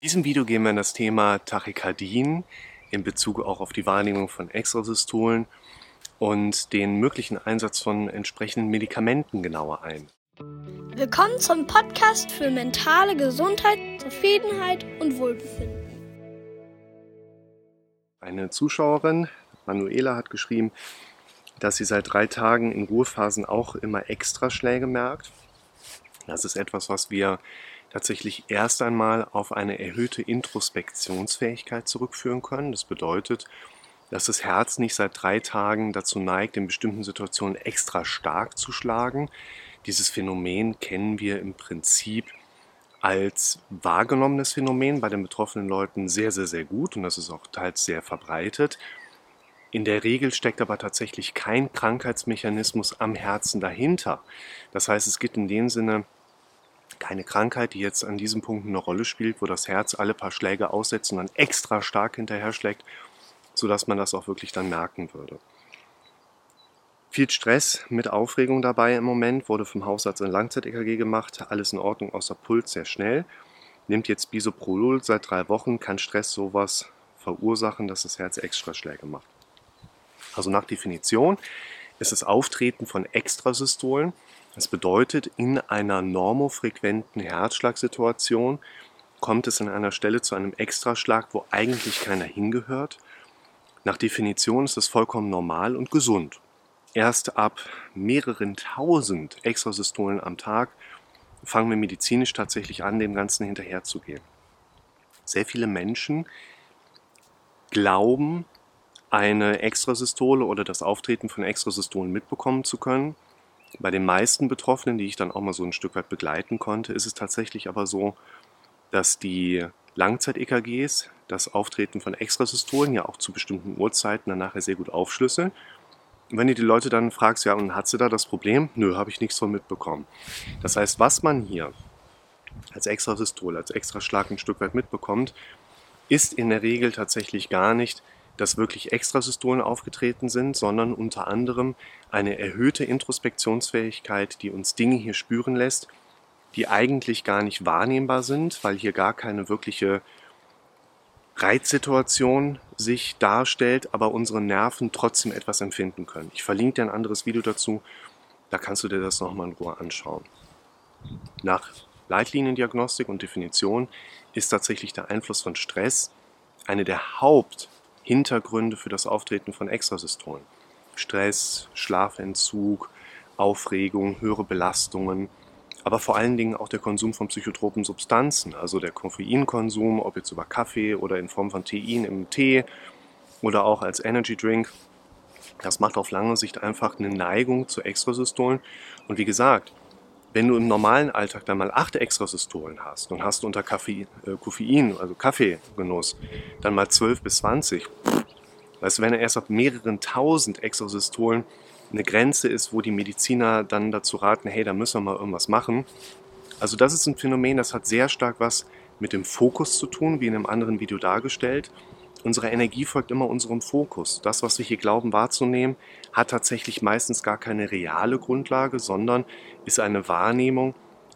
In diesem Video gehen wir in das Thema Tachykardien in Bezug auch auf die Wahrnehmung von Extrasystolen und den möglichen Einsatz von entsprechenden Medikamenten genauer ein. Willkommen zum Podcast für mentale Gesundheit, Zufriedenheit und Wohlbefinden. Eine Zuschauerin, Manuela, hat geschrieben, dass sie seit drei Tagen in Ruhephasen auch immer Extraschläge merkt. Das ist etwas, was wir tatsächlich erst einmal auf eine erhöhte Introspektionsfähigkeit zurückführen können. Das bedeutet, dass das Herz nicht seit drei Tagen dazu neigt, in bestimmten Situationen extra stark zu schlagen. Dieses Phänomen kennen wir im Prinzip als wahrgenommenes Phänomen bei den betroffenen Leuten sehr, sehr, sehr gut und das ist auch teils sehr verbreitet. In der Regel steckt aber tatsächlich kein Krankheitsmechanismus am Herzen dahinter. Das heißt, es gibt in dem Sinne keine Krankheit, die jetzt an diesem Punkt eine Rolle spielt, wo das Herz alle paar Schläge aussetzt und dann extra stark hinterher schlägt, sodass man das auch wirklich dann merken würde. Viel Stress mit Aufregung dabei im Moment, wurde vom Hausarzt ein Langzeit-EKG gemacht, alles in Ordnung, außer Puls sehr schnell. Nimmt jetzt Bisoprolol seit drei Wochen, kann Stress sowas verursachen, dass das Herz extra Schläge macht. Also nach Definition ist das Auftreten von Extrasystolen das bedeutet, in einer normofrequenten Herzschlagsituation kommt es an einer Stelle zu einem Extraschlag, wo eigentlich keiner hingehört. Nach Definition ist das vollkommen normal und gesund. Erst ab mehreren tausend Extrasystolen am Tag fangen wir medizinisch tatsächlich an, dem Ganzen hinterherzugehen. Sehr viele Menschen glauben, eine Extrasystole oder das Auftreten von Extrasystolen mitbekommen zu können bei den meisten Betroffenen, die ich dann auch mal so ein Stück weit begleiten konnte, ist es tatsächlich aber so, dass die Langzeit-EKGs das Auftreten von Extrasystolen ja auch zu bestimmten Uhrzeiten dann nachher sehr gut aufschlüsseln. Wenn du die Leute dann fragst, ja, und hat sie da das Problem? Nö, habe ich nichts von mitbekommen. Das heißt, was man hier als Extrasystole, als Extraschlag ein Stück weit mitbekommt, ist in der Regel tatsächlich gar nicht dass wirklich Extrasystolen aufgetreten sind, sondern unter anderem eine erhöhte Introspektionsfähigkeit, die uns Dinge hier spüren lässt, die eigentlich gar nicht wahrnehmbar sind, weil hier gar keine wirkliche Reizsituation sich darstellt, aber unsere Nerven trotzdem etwas empfinden können. Ich verlinke dir ein anderes Video dazu, da kannst du dir das nochmal in Ruhe anschauen. Nach Leitliniendiagnostik und Definition ist tatsächlich der Einfluss von Stress eine der Haupt- Hintergründe für das Auftreten von Extrasystolen. Stress, Schlafentzug, Aufregung, höhere Belastungen, aber vor allen Dingen auch der Konsum von psychotropen Substanzen, also der Koffeinkonsum, ob jetzt über Kaffee oder in Form von Tein im Tee oder auch als Energy Drink. Das macht auf lange Sicht einfach eine Neigung zu Extrasystolen. Und wie gesagt, wenn du im normalen Alltag dann mal acht Extrasystolen hast und hast unter äh, Koffein, also Kaffeegenuss, dann mal zwölf bis zwanzig, weißt du, wenn er erst auf mehreren tausend Extrasystolen eine Grenze ist, wo die Mediziner dann dazu raten, hey, da müssen wir mal irgendwas machen. Also das ist ein Phänomen, das hat sehr stark was mit dem Fokus zu tun, wie in einem anderen Video dargestellt. Unsere Energie folgt immer unserem Fokus. Das, was wir hier glauben wahrzunehmen, hat tatsächlich meistens gar keine reale Grundlage, sondern ist eine Wahrnehmung,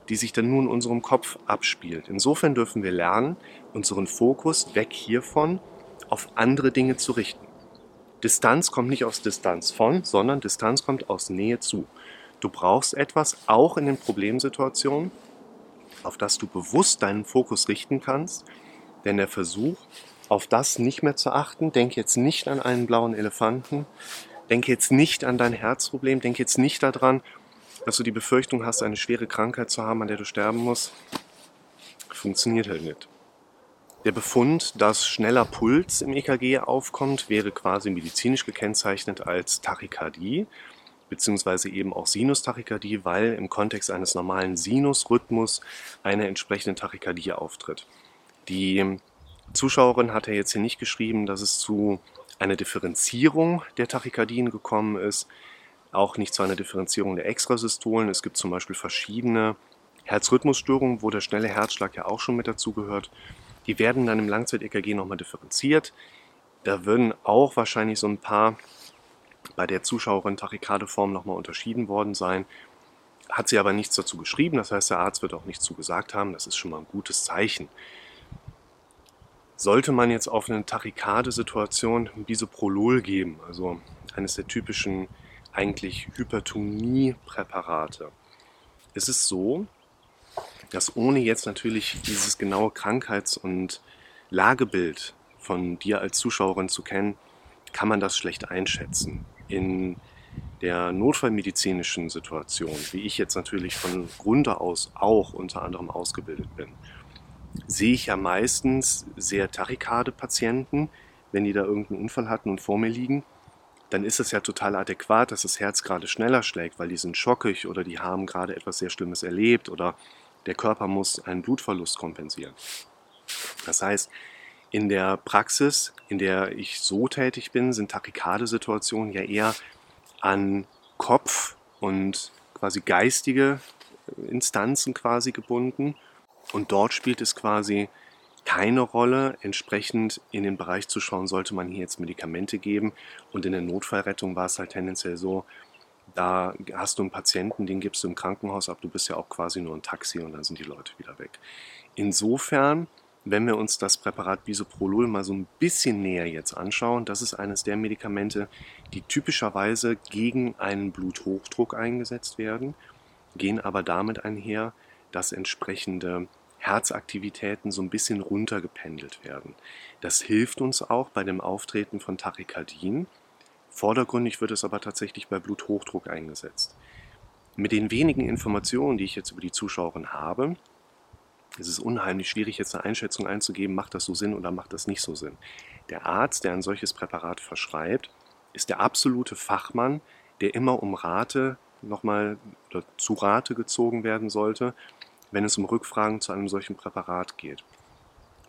die sich dann nur in unserem Kopf abspielt. Insofern dürfen wir lernen, unseren Fokus weg hiervon auf andere Dinge zu richten. Distanz kommt nicht aus Distanz von, sondern Distanz kommt aus Nähe zu. Du brauchst etwas, auch in den Problemsituationen, auf das du bewusst deinen Fokus richten kannst, denn der Versuch, auf das nicht mehr zu achten. Denk jetzt nicht an einen blauen Elefanten. Denk jetzt nicht an dein Herzproblem. Denk jetzt nicht daran, dass du die Befürchtung hast, eine schwere Krankheit zu haben, an der du sterben musst. Funktioniert halt nicht. Der Befund, dass schneller Puls im EKG aufkommt, wäre quasi medizinisch gekennzeichnet als Tachykardie beziehungsweise eben auch Sinustachykardie, weil im Kontext eines normalen Sinusrhythmus eine entsprechende Tachykardie auftritt. Die Zuschauerin hat ja jetzt hier nicht geschrieben, dass es zu einer Differenzierung der Tachykardien gekommen ist, auch nicht zu einer Differenzierung der Extrasystolen. Es gibt zum Beispiel verschiedene Herzrhythmusstörungen, wo der schnelle Herzschlag ja auch schon mit dazugehört. Die werden dann im Langzeit-EKG nochmal differenziert. Da würden auch wahrscheinlich so ein paar bei der Zuschauerin Tachykardeform nochmal unterschieden worden sein. Hat sie aber nichts dazu geschrieben, das heißt, der Arzt wird auch nichts zugesagt haben. Das ist schon mal ein gutes Zeichen. Sollte man jetzt auf eine Tachykardesituation Bisoprolol geben, also eines der typischen eigentlich Hypertonie-Präparate, ist es so, dass ohne jetzt natürlich dieses genaue Krankheits- und Lagebild von dir als Zuschauerin zu kennen, kann man das schlecht einschätzen. In der notfallmedizinischen Situation, wie ich jetzt natürlich von Grunde aus auch unter anderem ausgebildet bin, sehe ich ja meistens sehr Tachykade-Patienten, wenn die da irgendeinen Unfall hatten und vor mir liegen, dann ist es ja total adäquat, dass das Herz gerade schneller schlägt, weil die sind schockig oder die haben gerade etwas sehr Schlimmes erlebt oder der Körper muss einen Blutverlust kompensieren. Das heißt, in der Praxis, in der ich so tätig bin, sind Tachykardesituationen ja eher an Kopf und quasi geistige Instanzen quasi gebunden. Und dort spielt es quasi keine Rolle. Entsprechend in den Bereich zu schauen, sollte man hier jetzt Medikamente geben. Und in der Notfallrettung war es halt tendenziell so, da hast du einen Patienten, den gibst du im Krankenhaus ab, du bist ja auch quasi nur ein Taxi und dann sind die Leute wieder weg. Insofern, wenn wir uns das Präparat Bisoprolol mal so ein bisschen näher jetzt anschauen, das ist eines der Medikamente, die typischerweise gegen einen Bluthochdruck eingesetzt werden, gehen aber damit einher, dass entsprechende Herzaktivitäten so ein bisschen runtergependelt werden. Das hilft uns auch bei dem Auftreten von Tachykardien, Vordergründig wird es aber tatsächlich bei Bluthochdruck eingesetzt. Mit den wenigen Informationen, die ich jetzt über die Zuschauerin habe, ist es unheimlich schwierig, jetzt eine Einschätzung einzugeben, macht das so Sinn oder macht das nicht so Sinn. Der Arzt, der ein solches Präparat verschreibt, ist der absolute Fachmann, der immer um Rate nochmal oder zu Rate gezogen werden sollte, wenn es um Rückfragen zu einem solchen Präparat geht.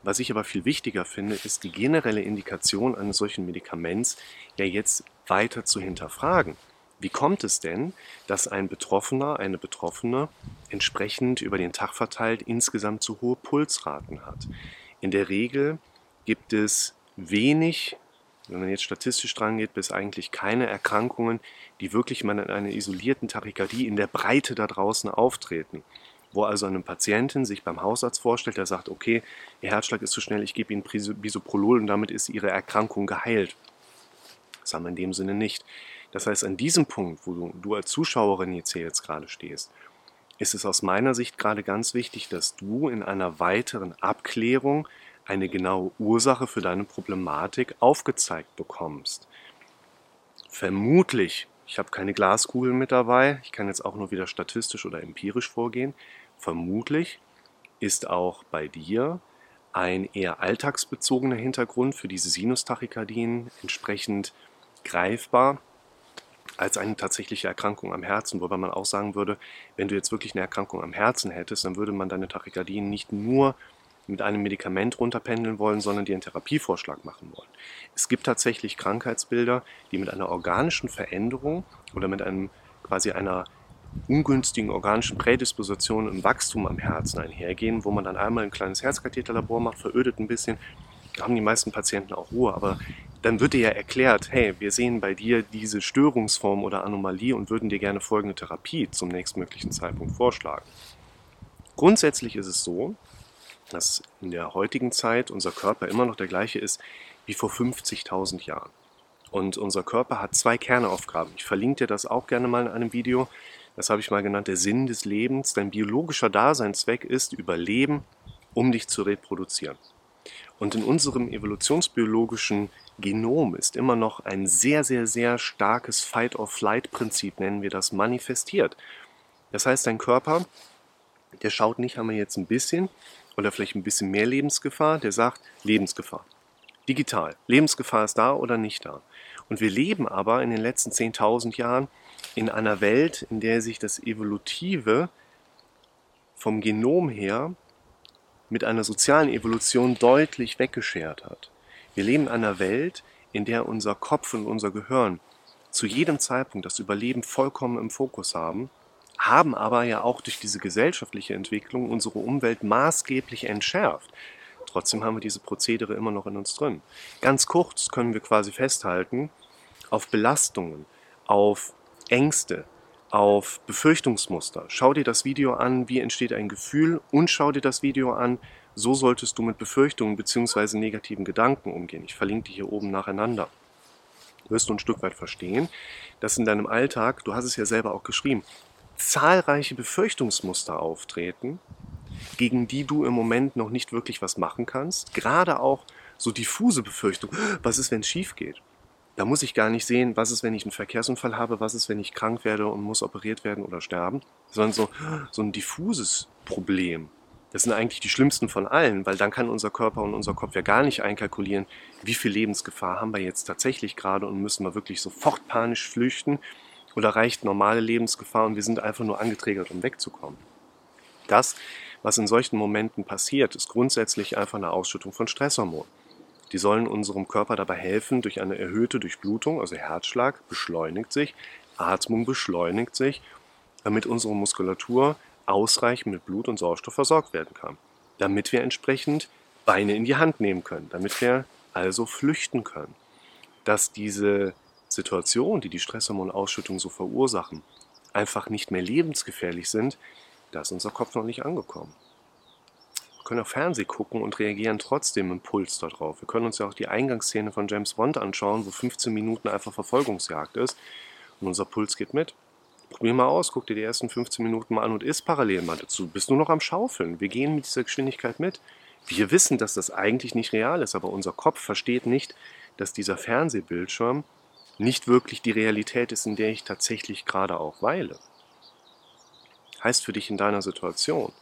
Was ich aber viel wichtiger finde, ist die generelle Indikation eines solchen Medikaments ja jetzt weiter zu hinterfragen. Wie kommt es denn, dass ein Betroffener, eine Betroffene entsprechend über den Tag verteilt insgesamt zu hohe Pulsraten hat? In der Regel gibt es wenig, wenn man jetzt statistisch dran geht, bis eigentlich keine Erkrankungen, die wirklich mal in einer isolierten Tachykardie in der Breite da draußen auftreten wo also eine Patientin sich beim Hausarzt vorstellt, der sagt, okay, ihr Herzschlag ist zu schnell, ich gebe Ihnen Bisoprolol und damit ist Ihre Erkrankung geheilt. Das haben wir in dem Sinne nicht. Das heißt, an diesem Punkt, wo du, du als Zuschauerin jetzt hier jetzt gerade stehst, ist es aus meiner Sicht gerade ganz wichtig, dass du in einer weiteren Abklärung eine genaue Ursache für deine Problematik aufgezeigt bekommst. Vermutlich, ich habe keine Glaskugel mit dabei, ich kann jetzt auch nur wieder statistisch oder empirisch vorgehen, Vermutlich ist auch bei dir ein eher alltagsbezogener Hintergrund für diese Sinustachykardien entsprechend greifbar als eine tatsächliche Erkrankung am Herzen, wobei man auch sagen würde, wenn du jetzt wirklich eine Erkrankung am Herzen hättest, dann würde man deine Tachykardien nicht nur mit einem Medikament runterpendeln wollen, sondern dir einen Therapievorschlag machen wollen. Es gibt tatsächlich Krankheitsbilder, die mit einer organischen Veränderung oder mit einem quasi einer ungünstigen organischen Prädispositionen im Wachstum am Herzen einhergehen, wo man dann einmal ein kleines Herzkatheterlabor macht, verödet ein bisschen, haben die meisten Patienten auch Ruhe, aber dann wird dir ja erklärt, hey, wir sehen bei dir diese Störungsform oder Anomalie und würden dir gerne folgende Therapie zum nächstmöglichen Zeitpunkt vorschlagen. Grundsätzlich ist es so, dass in der heutigen Zeit unser Körper immer noch der gleiche ist wie vor 50.000 Jahren. Und unser Körper hat zwei Kernaufgaben. Ich verlinke dir das auch gerne mal in einem Video das habe ich mal genannt, der Sinn des Lebens, dein biologischer Daseinszweck ist Überleben, um dich zu reproduzieren. Und in unserem evolutionsbiologischen Genom ist immer noch ein sehr, sehr, sehr starkes Fight-or-Flight-Prinzip, nennen wir das, manifestiert. Das heißt, dein Körper, der schaut nicht, haben wir jetzt ein bisschen oder vielleicht ein bisschen mehr Lebensgefahr, der sagt Lebensgefahr. Digital. Lebensgefahr ist da oder nicht da. Und wir leben aber in den letzten 10.000 Jahren in einer Welt, in der sich das Evolutive vom Genom her mit einer sozialen Evolution deutlich weggeschert hat. Wir leben in einer Welt, in der unser Kopf und unser Gehirn zu jedem Zeitpunkt das Überleben vollkommen im Fokus haben, haben aber ja auch durch diese gesellschaftliche Entwicklung unsere Umwelt maßgeblich entschärft. Trotzdem haben wir diese Prozedere immer noch in uns drin. Ganz kurz können wir quasi festhalten, auf Belastungen, auf Ängste, auf Befürchtungsmuster. Schau dir das Video an, wie entsteht ein Gefühl und schau dir das Video an, so solltest du mit Befürchtungen bzw. negativen Gedanken umgehen. Ich verlinke die hier oben nacheinander. Wirst du ein Stück weit verstehen, dass in deinem Alltag, du hast es ja selber auch geschrieben, zahlreiche Befürchtungsmuster auftreten, gegen die du im Moment noch nicht wirklich was machen kannst. Gerade auch so diffuse Befürchtungen. Was ist, wenn es schief geht? Da muss ich gar nicht sehen, was ist, wenn ich einen Verkehrsunfall habe, was ist, wenn ich krank werde und muss operiert werden oder sterben, sondern so, so ein diffuses Problem. Das sind eigentlich die schlimmsten von allen, weil dann kann unser Körper und unser Kopf ja gar nicht einkalkulieren, wie viel Lebensgefahr haben wir jetzt tatsächlich gerade und müssen wir wirklich sofort panisch flüchten oder reicht normale Lebensgefahr und wir sind einfach nur angeträgert, um wegzukommen. Das, was in solchen Momenten passiert, ist grundsätzlich einfach eine Ausschüttung von Stresshormonen. Die sollen unserem Körper dabei helfen, durch eine erhöhte Durchblutung, also Herzschlag, beschleunigt sich, Atmung beschleunigt sich, damit unsere Muskulatur ausreichend mit Blut und Sauerstoff versorgt werden kann. Damit wir entsprechend Beine in die Hand nehmen können, damit wir also flüchten können. Dass diese Situation, die die Stresshormonausschüttung so verursachen, einfach nicht mehr lebensgefährlich sind, da ist unser Kopf noch nicht angekommen. Wir können auch Fernsehen gucken und reagieren trotzdem im Puls darauf. Wir können uns ja auch die Eingangsszene von James Bond anschauen, wo 15 Minuten einfach Verfolgungsjagd ist und unser Puls geht mit. Probier mal aus, guck dir die ersten 15 Minuten mal an und isst parallel mal dazu. Bist nur noch am Schaufeln. Wir gehen mit dieser Geschwindigkeit mit. Wir wissen, dass das eigentlich nicht real ist, aber unser Kopf versteht nicht, dass dieser Fernsehbildschirm nicht wirklich die Realität ist, in der ich tatsächlich gerade auch weile. Heißt für dich in deiner Situation,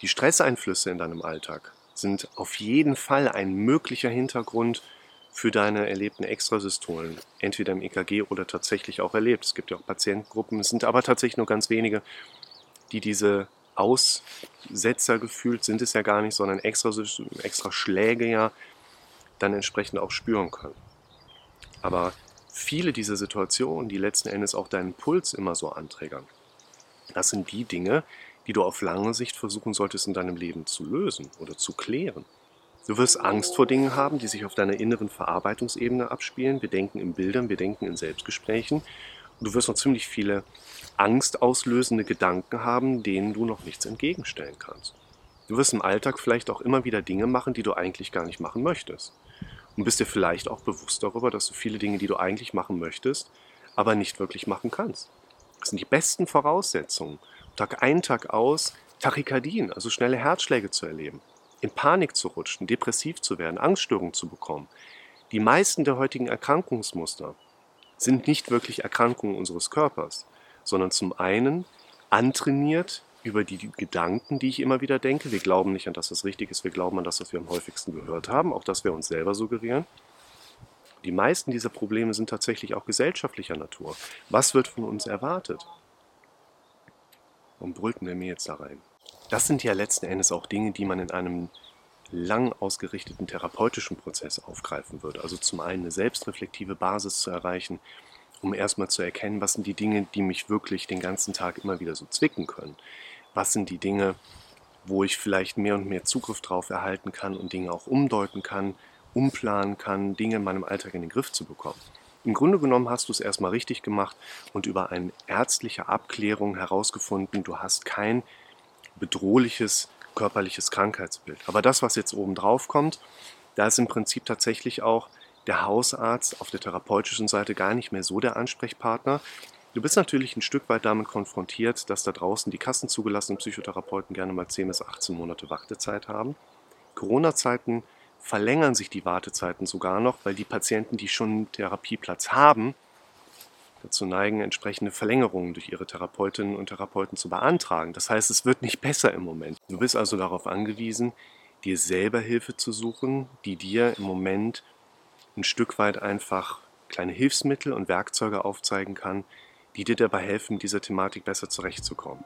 die Stresseinflüsse in deinem Alltag sind auf jeden Fall ein möglicher Hintergrund für deine erlebten Extrasystolen, entweder im EKG oder tatsächlich auch erlebt. Es gibt ja auch Patientengruppen, es sind aber tatsächlich nur ganz wenige, die diese Aussetzer gefühlt sind es ja gar nicht, sondern extra, extra Schläge ja dann entsprechend auch spüren können. Aber viele dieser Situationen, die letzten Endes auch deinen Puls immer so anträgern, das sind die Dinge, die du auf lange Sicht versuchen solltest in deinem Leben zu lösen oder zu klären. Du wirst Angst vor Dingen haben, die sich auf deiner inneren Verarbeitungsebene abspielen. Wir denken in Bildern, wir denken in Selbstgesprächen. Und du wirst noch ziemlich viele angstauslösende Gedanken haben, denen du noch nichts entgegenstellen kannst. Du wirst im Alltag vielleicht auch immer wieder Dinge machen, die du eigentlich gar nicht machen möchtest. Und bist dir vielleicht auch bewusst darüber, dass du viele Dinge, die du eigentlich machen möchtest, aber nicht wirklich machen kannst. Das sind die besten Voraussetzungen, Tag ein, Tag aus Tachykardien, also schnelle Herzschläge zu erleben, in Panik zu rutschen, depressiv zu werden, Angststörungen zu bekommen. Die meisten der heutigen Erkrankungsmuster sind nicht wirklich Erkrankungen unseres Körpers, sondern zum einen antrainiert über die Gedanken, die ich immer wieder denke. Wir glauben nicht an das, was richtig ist, wir glauben an das, was wir am häufigsten gehört haben, auch das wir uns selber suggerieren. Die meisten dieser Probleme sind tatsächlich auch gesellschaftlicher Natur. Was wird von uns erwartet? Warum brüllt denn der mir jetzt da rein? Das sind ja letzten Endes auch Dinge, die man in einem lang ausgerichteten therapeutischen Prozess aufgreifen würde. Also zum einen eine selbstreflektive Basis zu erreichen, um erstmal zu erkennen, was sind die Dinge, die mich wirklich den ganzen Tag immer wieder so zwicken können. Was sind die Dinge, wo ich vielleicht mehr und mehr Zugriff drauf erhalten kann und Dinge auch umdeuten kann, umplanen kann, Dinge in meinem Alltag in den Griff zu bekommen. Im Grunde genommen hast du es erstmal richtig gemacht und über eine ärztliche Abklärung herausgefunden, du hast kein bedrohliches körperliches Krankheitsbild. Aber das, was jetzt oben drauf kommt, da ist im Prinzip tatsächlich auch der Hausarzt auf der therapeutischen Seite gar nicht mehr so der Ansprechpartner. Du bist natürlich ein Stück weit damit konfrontiert, dass da draußen die kassenzugelassenen Psychotherapeuten gerne mal 10 bis 18 Monate Wartezeit haben. Corona-Zeiten verlängern sich die Wartezeiten sogar noch, weil die Patienten, die schon einen Therapieplatz haben, dazu neigen, entsprechende Verlängerungen durch ihre Therapeutinnen und Therapeuten zu beantragen. Das heißt, es wird nicht besser im Moment. Du bist also darauf angewiesen, dir selber Hilfe zu suchen, die dir im Moment ein Stück weit einfach kleine Hilfsmittel und Werkzeuge aufzeigen kann, die dir dabei helfen, mit dieser Thematik besser zurechtzukommen.